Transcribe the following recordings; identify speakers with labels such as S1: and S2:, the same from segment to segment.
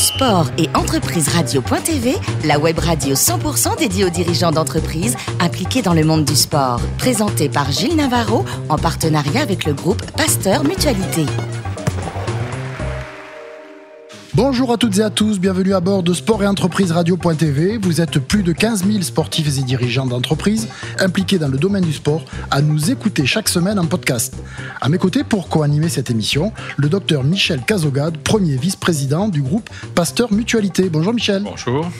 S1: Sport et entreprise radio.tv, la web radio 100% dédiée aux dirigeants d'entreprises impliqués dans le monde du sport. Présentée par Gilles Navarro en partenariat avec le groupe Pasteur Mutualité.
S2: Bonjour à toutes et à tous, bienvenue à bord de Sport et Entreprise Radio.tv. Vous êtes plus de 15 000 sportifs et dirigeants d'entreprises impliqués dans le domaine du sport à nous écouter chaque semaine en podcast. À mes côtés, pour co-animer cette émission, le docteur Michel Cazogade, premier vice-président du groupe Pasteur Mutualité. Bonjour Michel.
S3: Bonjour.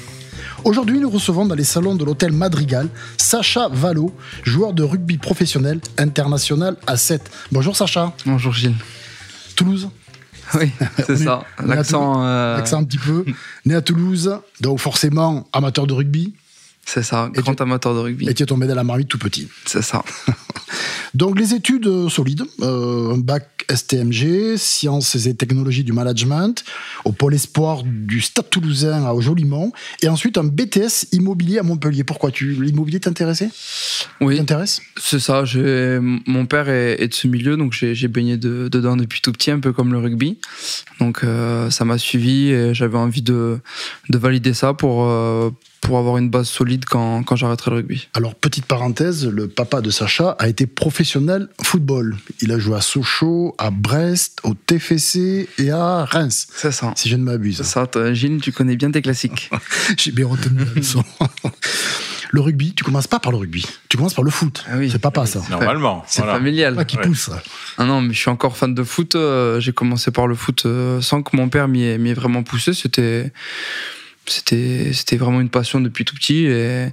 S2: Aujourd'hui, nous recevons dans les salons de l'hôtel Madrigal Sacha Valo, joueur de rugby professionnel international à 7. Bonjour Sacha.
S4: Bonjour Gilles.
S2: Toulouse
S4: Oui, c'est ça. L'accent.
S2: Euh... L'accent un petit peu. né à Toulouse, donc forcément amateur de rugby.
S4: C'est ça, grand amateur de rugby.
S2: Et tu es tombé dans la marmite tout petit.
S4: C'est ça.
S2: donc les études solides, euh, un bac STMG, sciences et technologies du management, au pôle espoir du Stade Toulousain à Jolimont, et ensuite un BTS immobilier à Montpellier. Pourquoi tu l'immobilier t'intéressait?
S4: Oui.
S2: T'intéresse?
S4: C'est ça. Mon père est, est, de ce milieu, donc j'ai baigné de, dedans depuis tout petit, un peu comme le rugby. Donc euh, ça m'a suivi et j'avais envie de, de, valider ça pour. Euh, pour avoir une base solide quand, quand j'arrêterai le rugby.
S2: Alors, petite parenthèse, le papa de Sacha a été professionnel football. Il a joué à Sochaux, à Brest, au TFC et à Reims.
S4: C'est ça.
S2: Si je ne m'abuse.
S4: C'est ça. Gilles, tu connais bien tes classiques.
S2: J'ai bien retenu la leçon. Le rugby, tu commences pas par le rugby, tu commences par le foot.
S4: Ah oui.
S2: C'est papa ça.
S3: Normalement.
S4: C'est voilà. familial.
S2: Pas qui ouais. pousse.
S4: Ah non, mais je suis encore fan de foot. J'ai commencé par le foot sans que mon père m'y ait, ait, vraiment poussé. C'était c'était c'était vraiment une passion depuis tout petit et,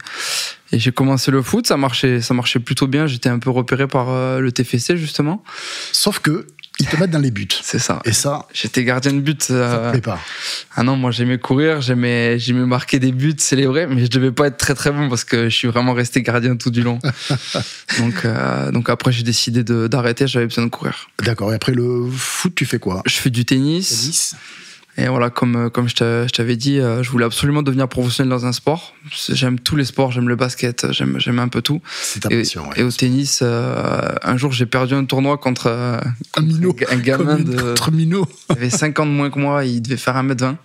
S4: et j'ai commencé le foot. Ça marchait ça marchait plutôt bien. J'étais un peu repéré par euh, le TFC justement.
S2: Sauf que ils te mettent dans les buts.
S4: C'est ça.
S2: Et ça
S4: j'étais gardien de but euh...
S2: ça te plaît pas.
S4: Ah non moi j'aimais courir j'aimais j'aimais marquer des buts célébrer mais je devais pas être très très bon parce que je suis vraiment resté gardien tout du long. Donc euh, donc après j'ai décidé d'arrêter. J'avais besoin de courir.
S2: D'accord. Et après le foot tu fais quoi?
S4: Je fais du tennis,
S2: tennis.
S4: Et voilà, comme, comme je t'avais dit, je voulais absolument devenir professionnel dans un sport. J'aime tous les sports, j'aime le basket, j'aime un peu tout.
S2: C'est ta passion,
S4: et,
S2: ouais.
S4: et au tennis, euh, un jour j'ai perdu un tournoi contre euh,
S2: un, minot,
S4: un gamin de.
S2: Contre minot.
S4: il avait 5 ans de moins que moi, il devait faire 1m20.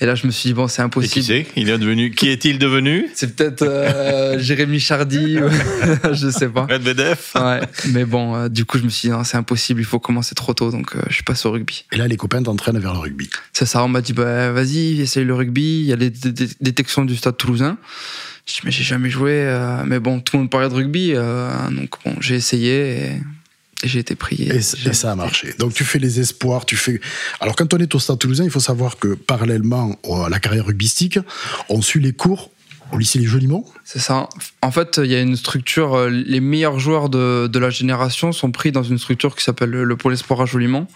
S4: Et là, je me suis dit, bon, c'est impossible.
S3: Et qui c'est Il est devenu Qui est-il devenu
S4: C'est peut-être euh, Jérémy Chardy, je sais pas.
S3: Medvedev
S4: Ouais, mais bon, euh, du coup, je me suis dit, non, c'est impossible, il faut commencer trop tôt, donc euh, je passé au rugby.
S2: Et là, les copains t'entraînent vers le rugby.
S4: C'est ça, on m'a dit, bah, vas-y, essaye le rugby, il y a les détections du stade toulousain. Je dis, mais j'ai jamais joué, euh, mais bon, tout le monde parlait de rugby, euh, donc bon, j'ai essayé et j'ai été pris.
S2: Et, et, ça a marché. Donc tu fais les espoirs, tu fais. Alors quand on est au Stade Toulousain, il faut savoir que parallèlement à la carrière rugbystique, on suit les cours au lycée Les Jolimont.
S4: C'est ça. En fait, il y a une structure. Les meilleurs joueurs de, de la génération sont pris dans une structure qui s'appelle le Pôle Espoir à Jolimont.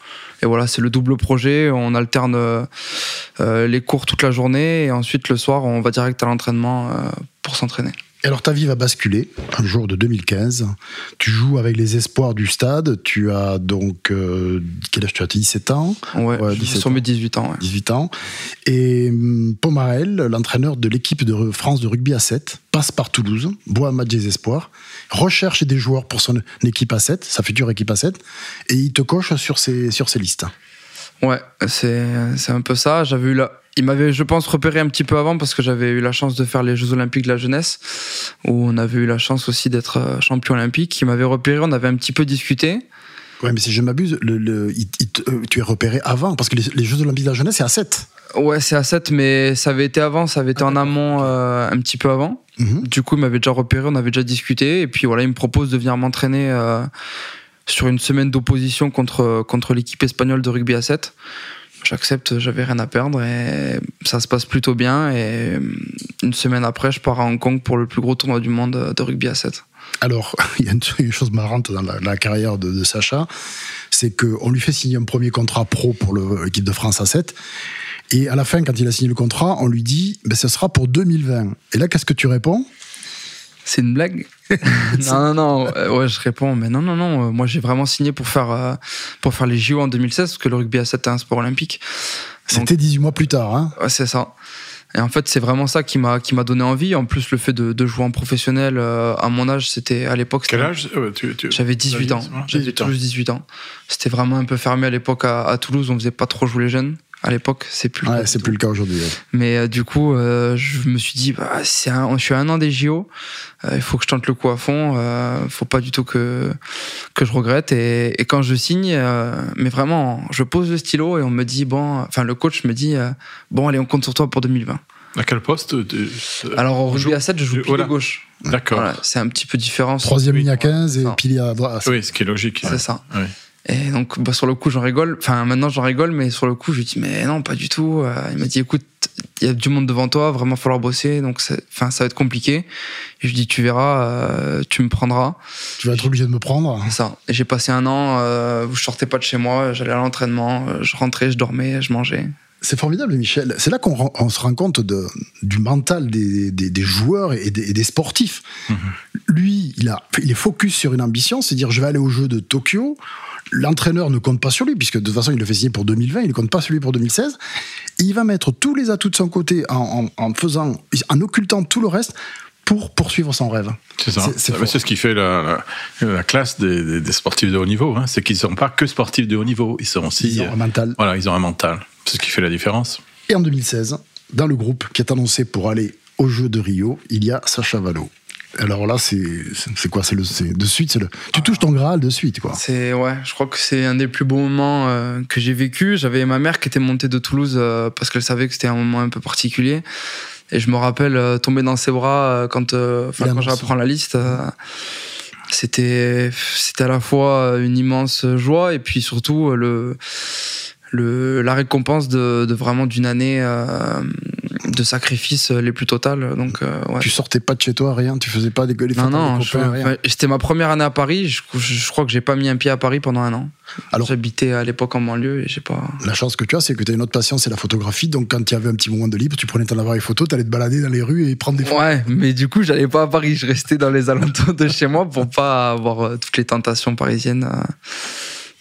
S4: Et voilà, c'est le double projet. On alterne euh, les cours toute la journée et ensuite le soir, on va direct à l'entraînement euh, pour s'entraîner.
S2: Et alors ta vie va basculer un jour de 2015. Tu joues avec les espoirs du stade. Tu as donc euh, quel âge tu as? 17 ans?
S4: Ouais, ouais 17 sur mes 18 ans. Ouais.
S2: 18 ans. Et hum, Pomarel, l'entraîneur de l'équipe de France de rugby à 7, passe par Toulouse, boit un match des espoirs, recherche des joueurs pour son équipe à 7, sa future équipe à 7, et il te coche sur ses sur ses listes.
S4: Ouais, c'est c'est un peu ça. J'avais eu la il m'avait, je pense, repéré un petit peu avant parce que j'avais eu la chance de faire les Jeux Olympiques de la jeunesse, où on avait eu la chance aussi d'être champion olympique. Il m'avait repéré, on avait un petit peu discuté.
S2: Ouais, mais si je m'abuse, le, le, il, il, euh, tu es repéré avant, parce que les, les, Jeux Olympiques de la jeunesse, c'est à 7.
S4: Ouais, c'est à 7, mais ça avait été avant, ça avait été ah, en amont euh, un petit peu avant. -hmm. Du coup, il m'avait déjà repéré, on avait déjà discuté, et puis voilà, il me propose de venir m'entraîner euh, sur une semaine d'opposition contre, contre l'équipe espagnole de rugby à 7 j'accepte, j'avais rien à perdre et ça se passe plutôt bien. Et une semaine après, je pars à Hong Kong pour le plus gros tournoi du monde de rugby à 7.
S2: Alors, il y a une chose marrante dans la, carrière de, de Sacha, c'est qu'on lui fait signer un premier contrat pro pour l'équipe de France à 7. Et à la fin, quand il a signé le contrat, on lui dit ben, ce sera pour 2020. Et là, qu'est-ce que tu réponds?
S4: C'est une blague Non, non, non. Ouais, je réponds, mais non, non, non. Moi, j'ai vraiment signé pour faire, euh, pour faire les JO en 2016, parce que le rugby à 7 est un sport olympique.
S2: C'était 18 mois plus tard, hein
S4: Ouais, c'est ça. Et en fait, c'est vraiment ça qui m'a qui m'a donné envie. En plus, le fait de, de jouer en professionnel euh, à mon âge, c'était à l'époque.
S3: Quel âge tu, tu...
S4: J'avais 18 ans. J'avais toujours 18 ans. C'était vraiment un peu fermé à l'époque à, à, Toulouse. On faisait pas trop jouer les jeunes. À l'époque. C'est plus.
S2: Ouais, c'est plus le cas aujourd'hui.
S4: Mais euh, du coup, euh, je me suis dit, bah, c'est un, je suis à un an des JO. Euh, il faut que je tente le coup à fond. Euh, faut pas du tout que que je regrette. Et, et quand je signe, mais vraiment, je pose le stylo et on me dit bon, enfin le coach me dit bon, allez, on compte sur toi pour 2020.
S3: À quel poste
S4: Alors au rugby à 7, je joue pilier voilà. gauche.
S3: D'accord. Voilà,
S4: c'est un petit peu différent.
S2: Troisième ligne à 15 et pilier à droite.
S3: Oui, ce qui est logique.
S4: C'est ça. Oui. Et donc, bah, sur le coup, j'en rigole. Enfin, maintenant, j'en rigole, mais sur le coup, je lui dis, mais non, pas du tout. Euh, il m'a dit, écoute, il y a du monde devant toi, vraiment falloir bosser, donc enfin, ça va être compliqué. Et je lui dis, tu verras, euh, tu me prendras.
S2: Tu vas être obligé de me prendre.
S4: C'est ça. Et j'ai passé un an euh, où je sortais pas de chez moi, j'allais à l'entraînement, je rentrais, je dormais, je mangeais.
S2: C'est formidable, Michel. C'est là qu'on se rend compte de, du mental des, des, des joueurs et des, des sportifs. Mm-hmm. Lui, il, a, il est focus sur une ambition, c'est dire je vais aller aux Jeux de Tokyo l'entraîneur ne compte pas sur lui, puisque de toute façon, il le fait signer pour 2020, il ne compte pas sur lui pour 2016. il va mettre tous les atouts de son côté en, faisant, en occultant tout le reste pour poursuivre son rêve.
S3: C'est ça. C'est ce qui fait la, classe des, sportifs de haut niveau. Hein. C'est qu'ils ne sont pas que sportifs de haut niveau. Ils sont aussi.
S2: Ils ont un mental.
S3: Voilà, ils ont un mental. C'est ce qui fait la différence.
S2: Et en 2016, dans le groupe qui est annoncé pour aller aux Jeux de Rio, il y a Sacha Valo. Alors là, c'est quoi? C'est le de suite, le, tu touches ton Graal de suite, quoi.
S4: C'est ouais, je crois que c'est un des plus beaux moments euh, que j'ai vécu. J'avais ma mère qui était montée de Toulouse euh, parce qu'elle savait que c'était un moment un peu particulier. Et je me rappelle euh, tomber dans ses bras quand, quand j'apprends la liste. c'était c'était à la fois une immense joie et puis surtout le le, la récompense de, de vraiment d'une année de sacrifices les plus totales. Donc, euh,
S2: Tu sortais pas de chez toi, rien Tu faisais pas des gueules
S4: Non, non, c'était ma première année à Paris. Je, crois que j'ai pas mis un pied à Paris pendant un an. Alors, J'habitais à l'époque en banlieue et j'ai pas.
S2: La chance que tu as, c'est que tu as une autre passion, c'est la photographie. Donc quand tu avais un petit moment de libre, tu prenais ton appareil photo, tu allais te balader dans les rues et prendre des photos.
S4: Ouais, mais du coup, j'allais pas à Paris. Je restais dans les alentours de chez moi pour pas avoir euh, toutes les tentations parisiennes. Euh.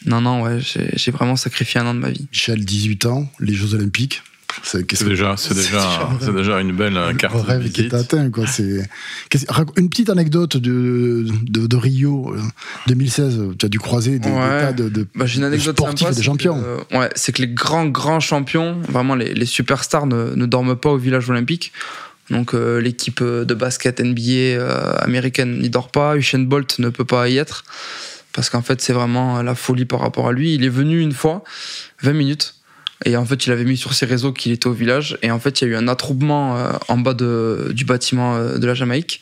S4: Non, non, ouais, j'ai vraiment sacrifié un an de ma vie.
S2: Michel, 18 ans, les Jeux Olympiques.
S3: C'est déjà, c'est déjà, c'est déjà une belle carte. Un
S2: rêve qui est atteint, quoi. C'est une petite anecdote de, de, Rio 2016. Euh, tu as dû croiser des, tas de, de,
S4: bah, une anecdote
S2: sportifs et des champions.
S4: ouais, c'est que les grands grands champions, vraiment les, les superstars, ne, ne, dorment pas au village olympique. Donc euh, l'équipe de basket NBA euh, américaine n'y dort pas. Usain Bolt ne peut pas y être parce qu'en fait c'est vraiment la folie par rapport à lui. Il est venu une fois, 20 minutes et en fait, il avait mis sur ses réseaux qu'il était au village. Et en fait, il y a eu un attroupement euh, en bas de, du bâtiment euh, de la Jamaïque.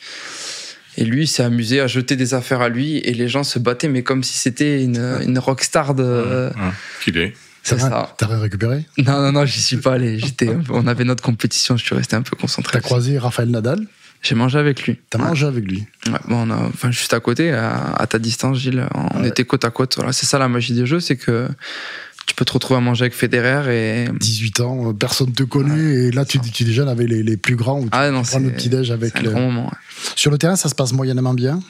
S4: Et lui, s'est amusé à jeter des affaires à lui. Et les gens se battaient, mais comme si c'était une, une rockstar de.
S3: Qu'il est.
S2: C'est ça. T'as récupéré?
S4: Non, non, non, j'y suis pas allé. J'étais, on avait notre compétition, je suis resté un peu concentré.
S2: T'as croisé Raphaël Nadal?
S4: J'ai mangé avec lui.
S2: T'as mangé avec lui?
S4: Ouais, bon, on a, enfin, juste à côté, à, ta distance, Gilles. On était côte à côte. Voilà, c'est ça la magie des jeux, c'est que tu peux te retrouver à manger avec Federer et
S2: 18 ans, euh, personne te connaît et là tu, tu déjà avec les, les, plus grands tu
S4: ah, non,
S2: prends le petit déj avec
S4: un le... grand moment.
S2: Sur le terrain, ça se passe moyennement bien?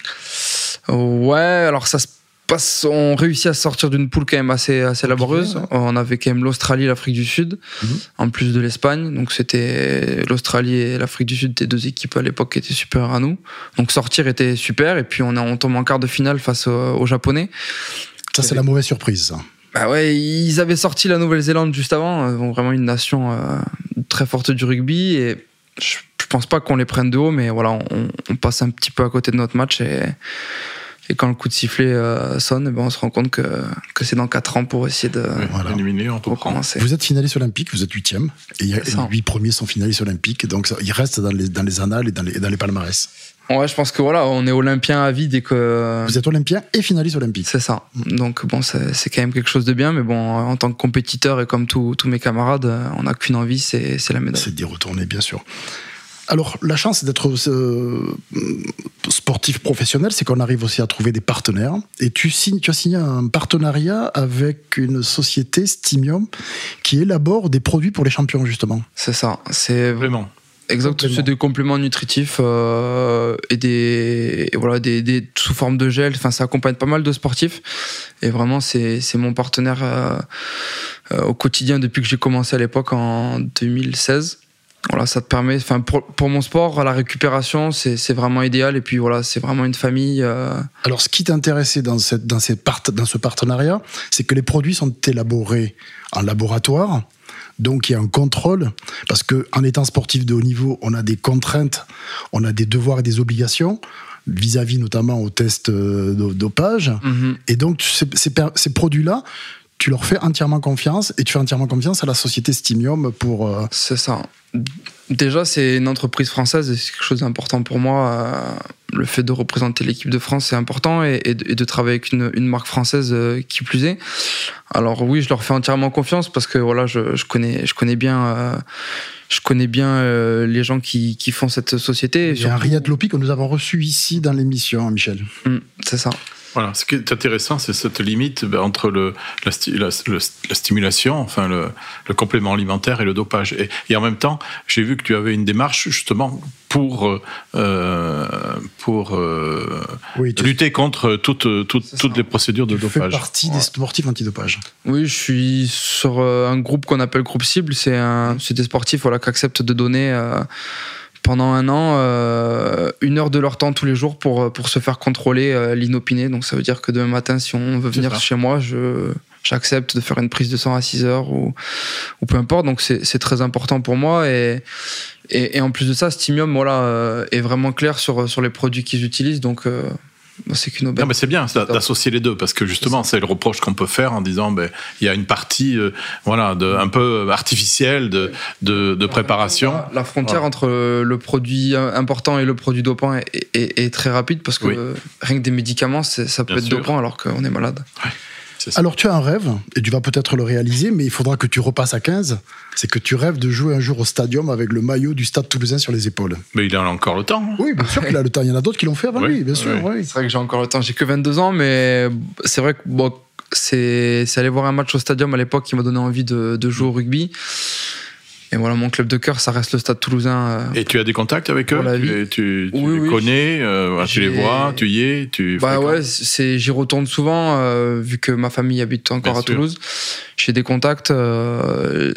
S4: Ouais, alors ça se passe, on réussit à sortir d'une poule quand même assez assez laborieuse. On avait quand même l'Australie, l'Afrique du Sud, mhm. en plus de l'Espagne. Donc c'était l'Australie et l'Afrique du Sud, des deux équipes à l'époque qui étaient supérieures à nous. Donc sortir était super et puis on, a, on tombe en quart de finale face aux, Japonais.
S2: Ça c'est la mauvaise surprise. Ça.
S4: Bah ouais, ils avaient sorti la Nouvelle-Zélande juste avant, euh, vraiment une nation euh, très forte du rugby et je, pense pas qu'on les prenne de haut, mais voilà, on, passe un petit peu à côté de notre match et, et quand le coup de sifflet euh, sonne, eh ben on se rend compte que, que c'est dans 4 ans pour essayer de
S3: voilà. éliminer.
S2: Vous êtes finaliste olympique, vous êtes huitième, et, et les huit premiers sont finalistes olympiques, donc ça, ils restent dans les, dans les annales et dans les, dans les palmarès.
S4: Ouais, je pense que voilà, on est olympien à vie dès que.
S2: Vous êtes olympien et finaliste olympique.
S4: C'est ça. Donc bon, c'est quand même quelque chose de bien, mais bon, en tant que compétiteur et comme tous mes camarades, on n'a qu'une envie, c'est la médaille.
S2: C'est d'y retourner, bien sûr. Alors, la chance d'être euh, sportif professionnel, c'est qu'on arrive aussi à trouver des partenaires. Et tu, signes, tu as signé un partenariat avec une société, Stimium, qui élabore des produits pour les champions, justement.
S4: C'est ça. C'est vraiment. Exactement, c'est des compléments nutritifs euh, et des voilà des, des, sous forme de gel. Enfin, ça accompagne pas mal de sportifs et vraiment c'est c'est mon partenaire euh, euh, au quotidien depuis que j'ai commencé à l'époque en 2016. Voilà, ça te permet, enfin pour, pour mon sport, la récupération, c'est vraiment idéal et puis voilà, c'est vraiment une famille.
S2: Alors, ce qui t'intéressait dans cette dans cette part, dans ce partenariat, c'est que les produits sont élaborés en laboratoire Donc il y a un contrôle, parce qu'en étant sportif de haut niveau, on a des contraintes, on a des devoirs et des obligations vis-à-vis notamment au test de dopage. Mhm. Et donc ces, ces produits-là, tu leur fais entièrement confiance et tu fais entièrement confiance à la société Stimium pour.
S4: Euh, c'est ça. Déjà, c'est une entreprise française et c'est quelque chose d'important pour moi. Euh, le fait de représenter l'équipe de France, c'est important et, de, travailler avec une, marque française euh, qui plus est. Alors oui, je leur fais entièrement confiance parce que voilà, je, connais, je connais bien. je connais bien les gens qui, font cette société.
S2: Il y a un Riyad Lopi que nous avons reçu ici dans l'émission, hein, Michel.
S4: Mm, c'est ça.
S3: Voilà, ce qui est intéressant, c'est cette limite ben, entre le, la, la, stimulation, enfin le, le, complément alimentaire et le dopage. Et, et en même temps, j'ai vu que tu avais une démarche justement pour, euh, pour euh, lutter contre toutes, toutes, toutes les procédures de dopage. Tu fais
S2: partie des sportifs antidopage.
S4: Oui, je suis sur euh, un groupe qu'on appelle groupe cible. C'est des sportifs voilà, qui acceptent de donner pendant un an euh, une heure de leur temps tous les jours pour, pour se faire contrôler euh, l'inopiné. Donc ça veut dire que demain matin, si on veut venir chez moi, je, j'accepte de faire une prise de sang à 6 heures ou, ou peu importe. Donc c'est, très important pour moi. Et, et, en plus de ça, Stimium voilà, euh, est vraiment clair sur, sur les produits qu'ils utilisent. Donc c'est qu'une
S3: Non, mais c'est bien d'associer les deux parce que justement, c'est le reproche qu'on peut faire en disant, ben, il y a une partie, euh, voilà, de, un peu artificielle de, de, préparation.
S4: La, frontière entre le produit important et le produit dopant est, est, très rapide parce que rien que des médicaments, ça peut être dopant alors qu'on est malade.
S2: Alors tu as un rêve, et tu vas peut-être le réaliser, mais il faudra que tu repasses à 15. C'est que tu rêves de jouer un jour au stadium avec le maillot du Stade Toulousain sur les épaules.
S3: Mais il a encore le temps. Hein.
S2: Oui, bien sûr qu'il a le temps. Il y en a d'autres qui l'ont fait avant lui, bien sûr.
S4: C'est vrai que j'ai encore le temps. J'ai que 22 ans, mais c'est vrai que bon, c'est aller voir un match au stadium à l'époque qui m'a donné envie de, de jouer au rugby. Et voilà, mon club de cœur, ça reste le Stade Toulousain. Euh,
S3: et tu as des contacts avec eux Tu, tu, les connais, euh, tu les vois, tu y es, tu.
S4: Bah ouais, c'est, j'y retourne souvent euh, vu que ma famille habite encore à Toulouse. J'ai des contacts.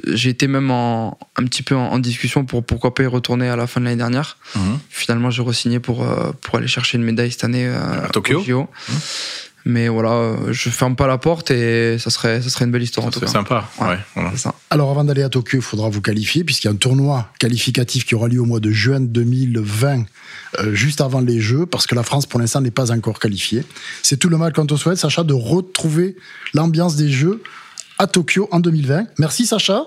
S4: j'ai été même en, un petit peu en, discussion pour pourquoi pas y retourner à la fin de l'année dernière. Mhm. Finalement, j'ai re-signé pour pour aller chercher une médaille cette année à,
S3: Tokyo.
S4: Mais voilà, je ferme pas la porte et ça serait, ça serait une belle histoire.
S3: C'est sympa. Ouais,
S2: Alors avant d'aller à Tokyo, il faudra vous qualifier puisqu'il y a un tournoi qualificatif qui aura lieu au mois de juin 2020, euh, juste avant les Jeux, parce que la France pour l'instant n'est pas encore qualifiée. C'est tout le mal quand on souhaite, Sacha, de retrouver l'ambiance des Jeux à Tokyo en 2020. Merci Sacha.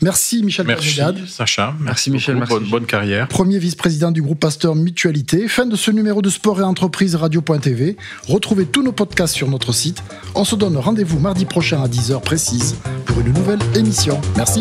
S2: Merci Michel
S3: Merci Sacha.
S4: Merci, Michel. Merci.
S3: Bonne, bonne, carrière.
S2: Premier vice-président du groupe Pasteur Mutualité. Fin de ce numéro de Sport et Entreprise Radio.tv. Retrouvez tous nos podcasts sur notre site. On se donne rendez-vous mardi prochain à 10h précise pour une nouvelle émission. Merci.